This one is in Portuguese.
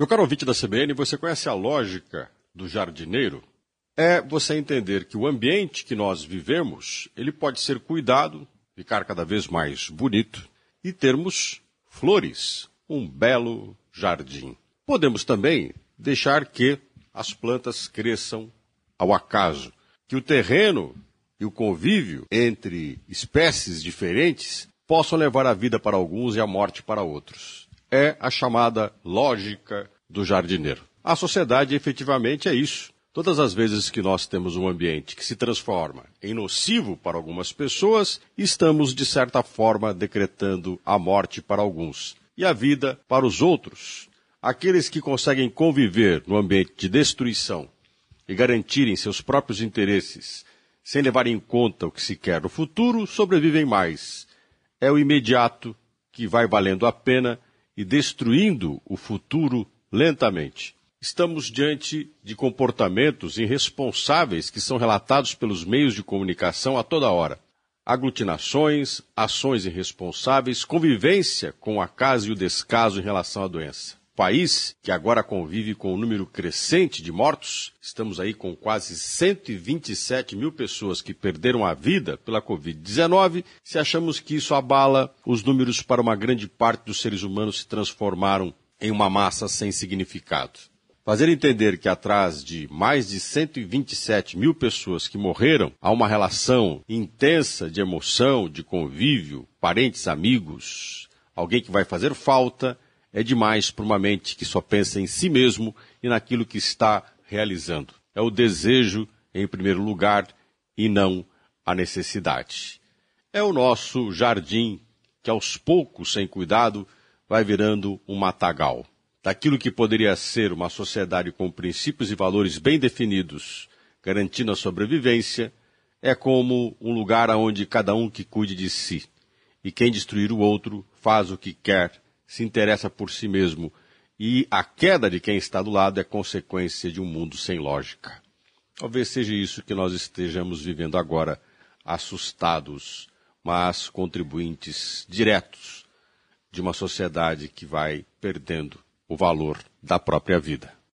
Meu caro ouvinte da CBN, você conhece a lógica do jardineiro? É você entender que o ambiente que nós vivemos, ele pode ser cuidado, ficar cada vez mais bonito e termos flores, um belo jardim. Podemos também deixar que as plantas cresçam ao acaso, que o terreno e o convívio entre espécies diferentes possam levar a vida para alguns e a morte para outros. É a chamada lógica do jardineiro. A sociedade efetivamente é isso. Todas as vezes que nós temos um ambiente que se transforma em nocivo para algumas pessoas, estamos, de certa forma, decretando a morte para alguns e a vida para os outros. Aqueles que conseguem conviver no ambiente de destruição e garantirem seus próprios interesses sem levar em conta o que se quer no futuro, sobrevivem mais. É o imediato que vai valendo a pena e destruindo o futuro lentamente. Estamos diante de comportamentos irresponsáveis que são relatados pelos meios de comunicação a toda hora. Aglutinações, ações irresponsáveis, convivência com o acaso e o descaso em relação à doença. País, que agora convive com um número crescente de mortos, estamos aí com quase 127 mil pessoas que perderam a vida pela Covid-19. Se achamos que isso abala, os números para uma grande parte dos seres humanos se transformaram em uma massa sem significado. Fazer entender que atrás de mais de 127 mil pessoas que morreram há uma relação intensa de emoção, de convívio, parentes, amigos, alguém que vai fazer falta, é demais para uma mente que só pensa em si mesmo e naquilo que está realizando. É o desejo, em primeiro lugar, e não a necessidade. É o nosso jardim que, aos poucos, sem cuidado, vai virando um matagal. Daquilo que poderia ser uma sociedade com princípios e valores bem definidos, garantindo a sobrevivência, é como um lugar onde cada um que cuide de si. E quem destruir o outro faz o que quer, se interessa por si mesmo, e a queda de quem está do lado é consequência de um mundo sem lógica. Talvez seja isso que nós estejamos vivendo agora, assustados, mas contribuintes diretos de uma sociedade que vai perdendo o valor da própria vida.